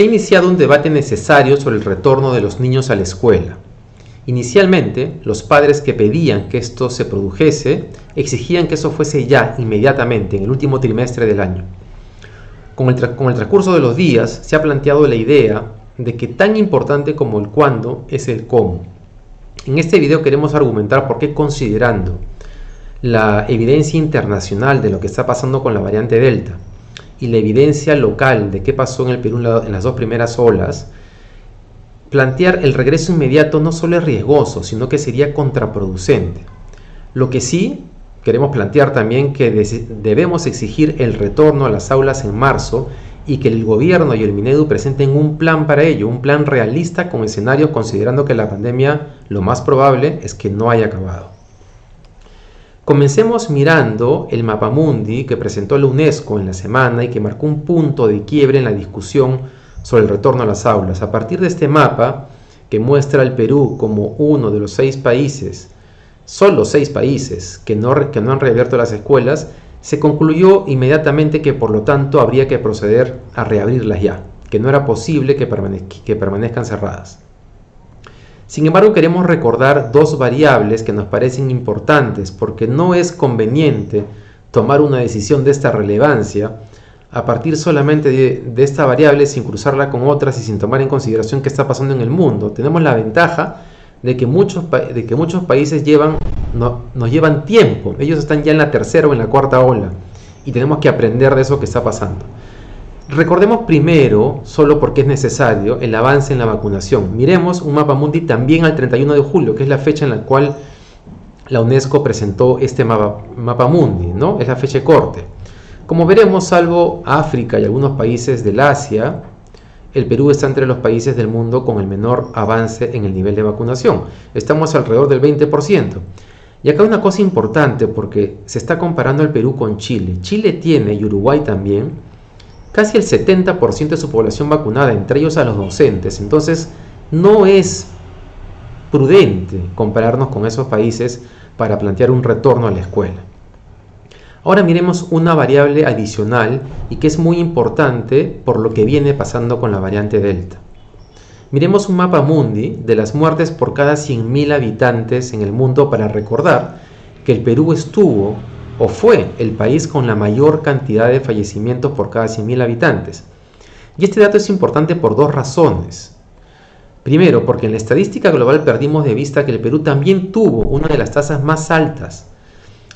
Se ha iniciado un debate necesario sobre el retorno de los niños a la escuela. Inicialmente, los padres que pedían que esto se produjese exigían que eso fuese ya, inmediatamente, en el último trimestre del año. Con el, transcurso de los días se ha planteado la idea de que tan importante como el cuándo es el cómo. En este video queremos argumentar por qué considerando la evidencia internacional de lo que está pasando con la variante Delta, y la evidencia local de qué pasó en el Perú en las dos primeras olas, plantear el regreso inmediato no solo es riesgoso, sino que sería contraproducente. Lo que sí queremos plantear también que debemos exigir el retorno a las aulas en marzo y que el gobierno y el Minedu presenten un plan para ello, un plan realista con escenarios considerando que la pandemia lo más probable es que no haya acabado. Comencemos mirando el mapamundi que presentó la UNESCO en la semana y que marcó un punto de quiebre en la discusión sobre el retorno a las aulas. A partir de este mapa, que muestra al Perú como uno de los seis países, solo seis países que no, han reabierto las escuelas, se concluyó inmediatamente que por lo tanto habría que proceder a reabrirlas ya, que no era posible que permanezcan cerradas. Sin embargo, queremos recordar dos variables que nos parecen importantes porque no es conveniente tomar una decisión de esta relevancia a partir solamente de, esta variable sin cruzarla con otras y sin tomar en consideración qué está pasando en el mundo. Tenemos la ventaja de que muchos, de que muchos países llevan, nos llevan tiempo, ellos están ya en la tercera o en la cuarta ola y tenemos que aprender de eso que está pasando. Recordemos primero, solo porque es necesario, el avance en la vacunación. Miremos un mapa mundi también al 31 de julio, que es la fecha en la cual la UNESCO presentó este mapa, mapa mundi, ¿no? Es la fecha de corte. Como veremos, salvo África y algunos países del Asia, el Perú está entre los países del mundo con el menor avance en el nivel de vacunación. Estamos alrededor del 20%. Y acá una cosa importante porque se está comparando el Perú con Chile. Chile tiene, y Uruguay también, casi el 70% de su población vacunada, entre ellos a los docentes. Entonces, no es prudente compararnos con esos países para plantear un retorno a la escuela. Ahora miremos una variable adicional y que es muy importante por lo que viene pasando con la variante Delta. Miremos un mapa mundi de las muertes por cada 100.000 habitantes en el mundo para recordar que el Perú estuvo o fue el país con la mayor cantidad de fallecimientos por cada 100.000 habitantes. Y este dato es importante por dos razones. Primero, porque en la estadística global perdimos de vista que el Perú también tuvo una de las tasas más altas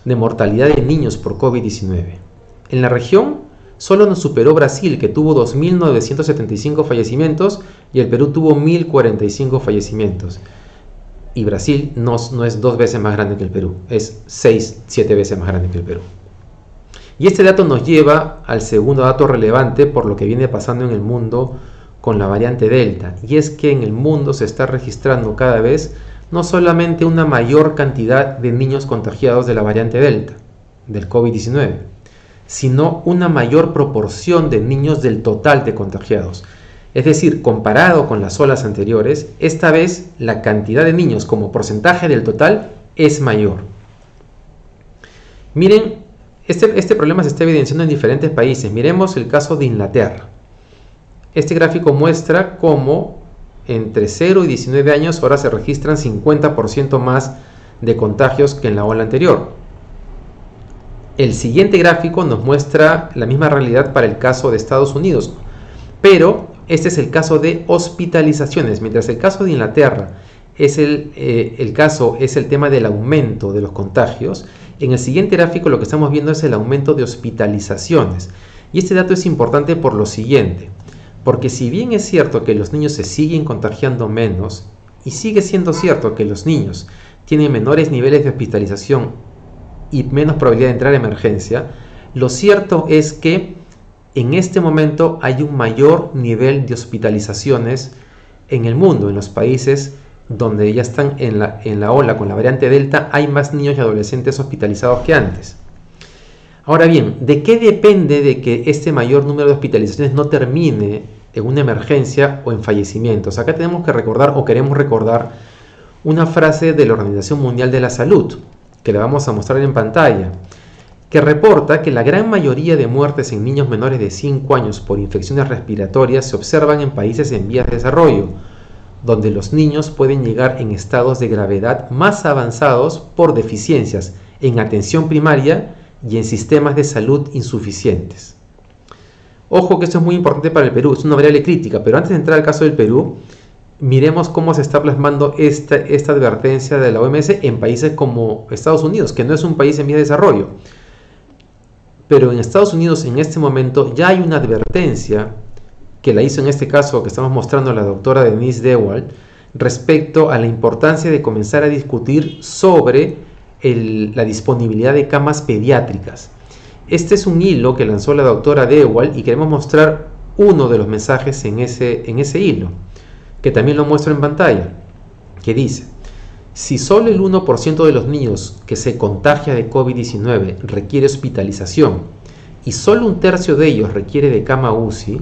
de mortalidad de niños por COVID-19. En la región solo nos superó Brasil, que tuvo 2.975 fallecimientos, y el Perú tuvo 1.045 fallecimientos y Brasil no, es dos veces más grande que el Perú, es seis, siete veces más grande que el Perú. Y este dato nos lleva al segundo dato relevante por lo que viene pasando en el mundo con la variante Delta, y es que en el mundo se está registrando cada vez no solamente una mayor cantidad de niños contagiados de la variante Delta, del COVID-19, sino una mayor proporción de niños del total de contagiados. Es decir, comparado con las olas anteriores, esta vez la cantidad de niños como porcentaje del total es mayor. Miren, este, este, problema se está evidenciando en diferentes países. Miremos el caso de Inglaterra. Este gráfico muestra cómo entre 0 y 19 años ahora se registran 50% más de contagios que en la ola anterior. El siguiente gráfico nos muestra la misma realidad para el caso de Estados Unidos, pero este es el caso de hospitalizaciones, mientras el caso de Inglaterra es el, eh, el caso es el tema del aumento de los contagios. En el siguiente gráfico lo que estamos viendo es el aumento de hospitalizaciones. Y este dato es importante por lo siguiente, porque si bien es cierto que los niños se siguen contagiando menos, y sigue siendo cierto que los niños tienen menores niveles de hospitalización y menos probabilidad de entrar en emergencia, lo cierto es que en este momento hay un mayor nivel de hospitalizaciones en el mundo, en los países donde ya están en la, en la ola con la variante Delta, hay más niños y adolescentes hospitalizados que antes. Ahora bien, ¿de qué depende de que este mayor número de hospitalizaciones no termine en una emergencia o en fallecimientos? Acá tenemos que recordar o queremos recordar una frase de la Organización Mundial de la Salud, que le vamos a mostrar en pantalla, que reporta que la gran mayoría de muertes en niños menores de 5 años por infecciones respiratorias se observan en países en vías de desarrollo, donde los niños pueden llegar en estados de gravedad más avanzados por deficiencias en atención primaria y en sistemas de salud insuficientes. Ojo que esto es muy importante para el Perú, es una variable crítica, pero antes de entrar al caso del Perú, miremos cómo se está plasmando esta, advertencia de la OMS en países como Estados Unidos, que no es un país en vía de desarrollo. Pero en Estados Unidos en este momento ya hay una advertencia que la hizo en este caso que estamos mostrando la doctora Denise Dewald respecto a la importancia de comenzar a discutir sobre la disponibilidad de camas pediátricas. Este es un hilo que lanzó la doctora Dewald y queremos mostrar uno de los mensajes en ese, en ese hilo, que también lo muestro en pantalla, que dice, si solo el 1% de los niños que se contagia de COVID-19 requiere hospitalización y solo un tercio de ellos requiere de cama UCI,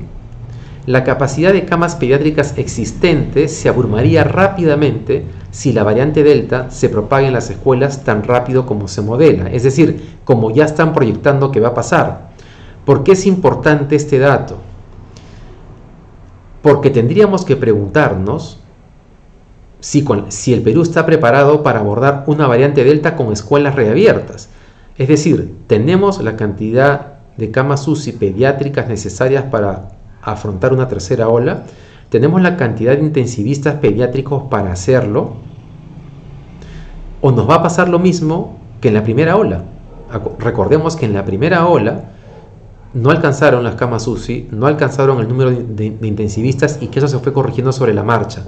la capacidad de camas pediátricas existentes se abrumaría rápidamente si la variante Delta se propaga en las escuelas tan rápido como se modela, es decir, como ya están proyectando que va a pasar. ¿Por qué es importante este dato? Porque tendríamos que preguntarnos si, el Perú está preparado para abordar una variante Delta con escuelas reabiertas. Es decir, tenemos la cantidad de camas UCI pediátricas necesarias para afrontar una tercera ola, tenemos la cantidad de intensivistas pediátricos para hacerlo, o nos va a pasar lo mismo que en la primera ola. Recordemos que en la primera ola no alcanzaron las camas UCI, no alcanzaron el número de, intensivistas y que eso se fue corrigiendo sobre la marcha.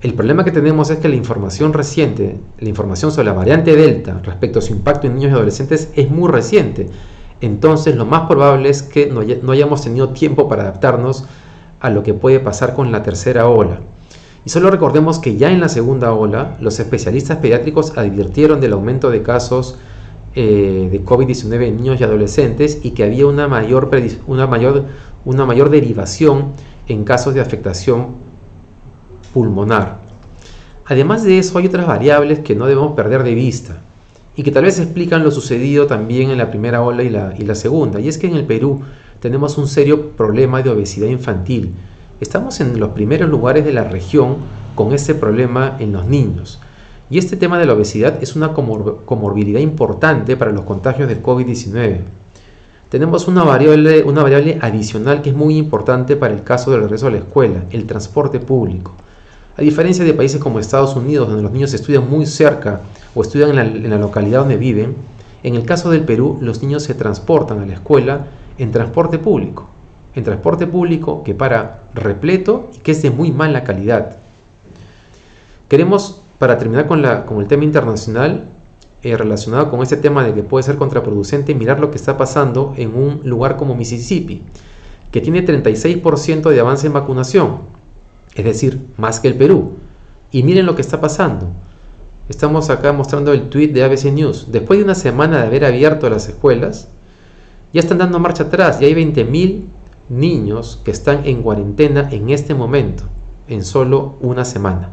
El problema que tenemos es que la información reciente, la información sobre la variante Delta respecto a su impacto en niños y adolescentes es muy reciente entonces lo más probable es que no, hayamos tenido tiempo para adaptarnos a lo que puede pasar con la tercera ola. Y solo recordemos que ya en la segunda ola los especialistas pediátricos advirtieron del aumento de casos eh, de COVID-19 en niños y adolescentes y que había una mayor, una, mayor, una mayor derivación en casos de afectación pulmonar. Además de eso hay otras variables que no debemos perder de vista y que tal vez explican lo sucedido también en la primera ola y la, segunda. Y es que en el Perú tenemos un serio problema de obesidad infantil. Estamos en los primeros lugares de la región con este problema en los niños. Y este tema de la obesidad es una comorbilidad importante para los contagios del COVID-19. Tenemos una variable, una variable adicional que es muy importante para el caso del regreso a la escuela, el transporte público. A diferencia de países como Estados Unidos, donde los niños estudian muy cerca o estudian en la, localidad donde viven, en el caso del Perú los niños se transportan a la escuela en transporte público. En transporte público que para repleto y que es de muy mala calidad. Queremos, para terminar con, el tema internacional, eh, relacionado con este tema de que puede ser contraproducente, mirar lo que está pasando en un lugar como Mississippi, que tiene 36% de avance en vacunación, es decir, más que el Perú. Y miren lo que está pasando. Estamos acá mostrando el tweet de ABC News. Después de una semana de haber abierto las escuelas, ya están dando marcha atrás. Ya hay 20.000 niños que están en cuarentena en este momento, en solo una semana.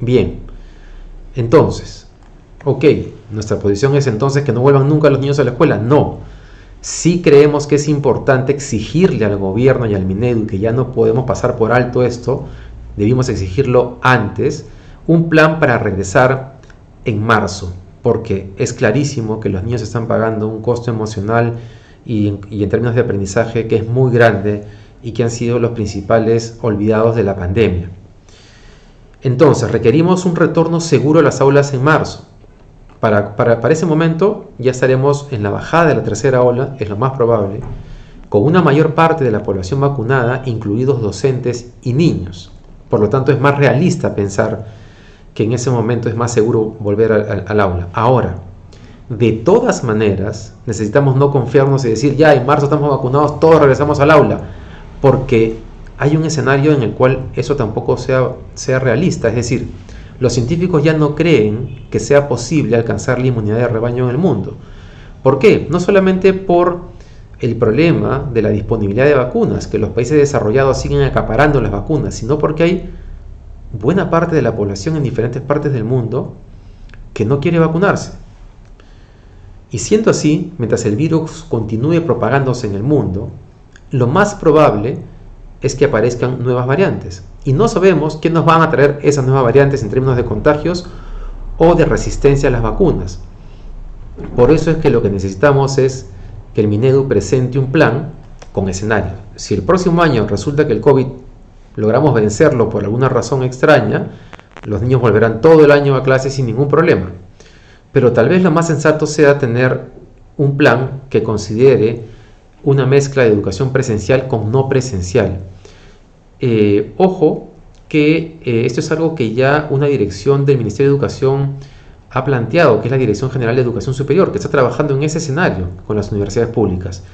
Bien, entonces, ok, nuestra posición es entonces que no vuelvan nunca los niños a la escuela. No, sí creemos que es importante exigirle al gobierno y al Minedu que ya no podemos pasar por alto esto, debimos exigirlo antes un plan para regresar en marzo, porque es clarísimo que los niños están pagando un costo emocional y en, términos de aprendizaje que es muy grande y que han sido los principales olvidados de la pandemia. Entonces, requerimos un retorno seguro a las aulas en marzo. Para, para, para, ese momento ya estaremos en la bajada de la tercera ola, es lo más probable, con una mayor parte de la población vacunada, incluidos docentes y niños. Por lo tanto, es más realista pensar que en ese momento es más seguro volver al, aula. Ahora, de todas maneras, necesitamos no confiarnos y decir, ya en marzo estamos vacunados, todos regresamos al aula, porque hay un escenario en el cual eso tampoco sea, sea realista. Es decir, los científicos ya no creen que sea posible alcanzar la inmunidad de rebaño en el mundo. ¿Por qué? No solamente por el problema de la disponibilidad de vacunas, que los países desarrollados siguen acaparando las vacunas, sino porque hay buena parte de la población en diferentes partes del mundo que no quiere vacunarse. Y siendo así, mientras el virus continúe propagándose en el mundo, lo más probable es que aparezcan nuevas variantes. Y no sabemos qué nos van a traer esas nuevas variantes en términos de contagios o de resistencia a las vacunas. Por eso es que lo que necesitamos es que el Minedu presente un plan con escenario. Si el próximo año resulta que el COVID logramos vencerlo por alguna razón extraña, los niños volverán todo el año a clase sin ningún problema. Pero tal vez lo más sensato sea tener un plan que considere una mezcla de educación presencial con no presencial. Eh, ojo que eh, esto es algo que ya una dirección del Ministerio de Educación ha planteado, que es la Dirección General de Educación Superior, que está trabajando en ese escenario con las universidades públicas.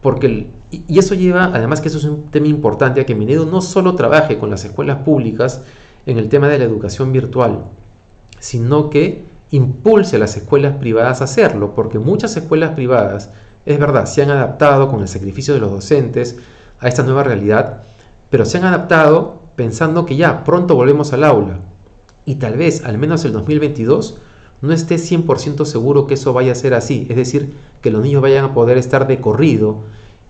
Porque y eso lleva, además que eso es un tema importante, a que Minedo no solo trabaje con las escuelas públicas en el tema de la educación virtual, sino que impulse a las escuelas privadas a hacerlo, porque muchas escuelas privadas, es verdad, se han adaptado con el sacrificio de los docentes a esta nueva realidad, pero se han adaptado pensando que ya pronto volvemos al aula y tal vez al menos el 2022 no esté 100% seguro que eso vaya a ser así, es decir, que los niños vayan a poder estar de corrido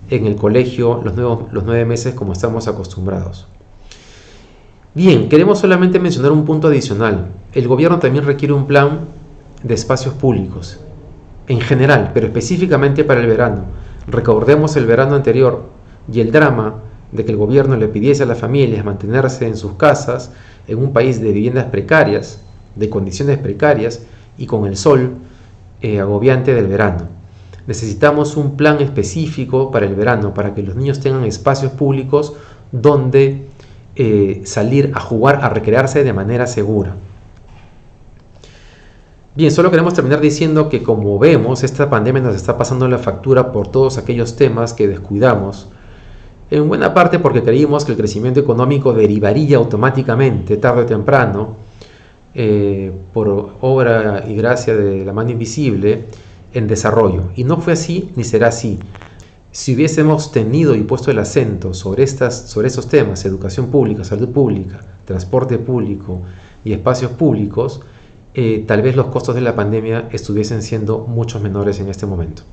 en el colegio los, los nueve meses como estamos acostumbrados. Bien, queremos solamente mencionar un punto adicional. El gobierno también requiere un plan de espacios públicos, en general, pero específicamente para el verano. Recordemos el verano anterior y el drama de que el gobierno le pidiese a las familias mantenerse en sus casas, en un país de viviendas precarias, de condiciones precarias y con el sol eh, agobiante del verano. Necesitamos un plan específico para el verano, para que los niños tengan espacios públicos donde eh, salir a jugar, a recrearse de manera segura. Bien, solo queremos terminar diciendo que como vemos, esta pandemia nos está pasando la factura por todos aquellos temas que descuidamos, en buena parte porque creímos que el crecimiento económico derivaría automáticamente, tarde o temprano, eh, por obra y gracia de la mano invisible, en desarrollo. Y no fue así ni será así. Si hubiésemos tenido y puesto el acento sobre, estas, sobre esos temas, educación pública, salud pública, transporte público y espacios públicos, eh, tal vez los costos de la pandemia estuviesen siendo mucho menores en este momento.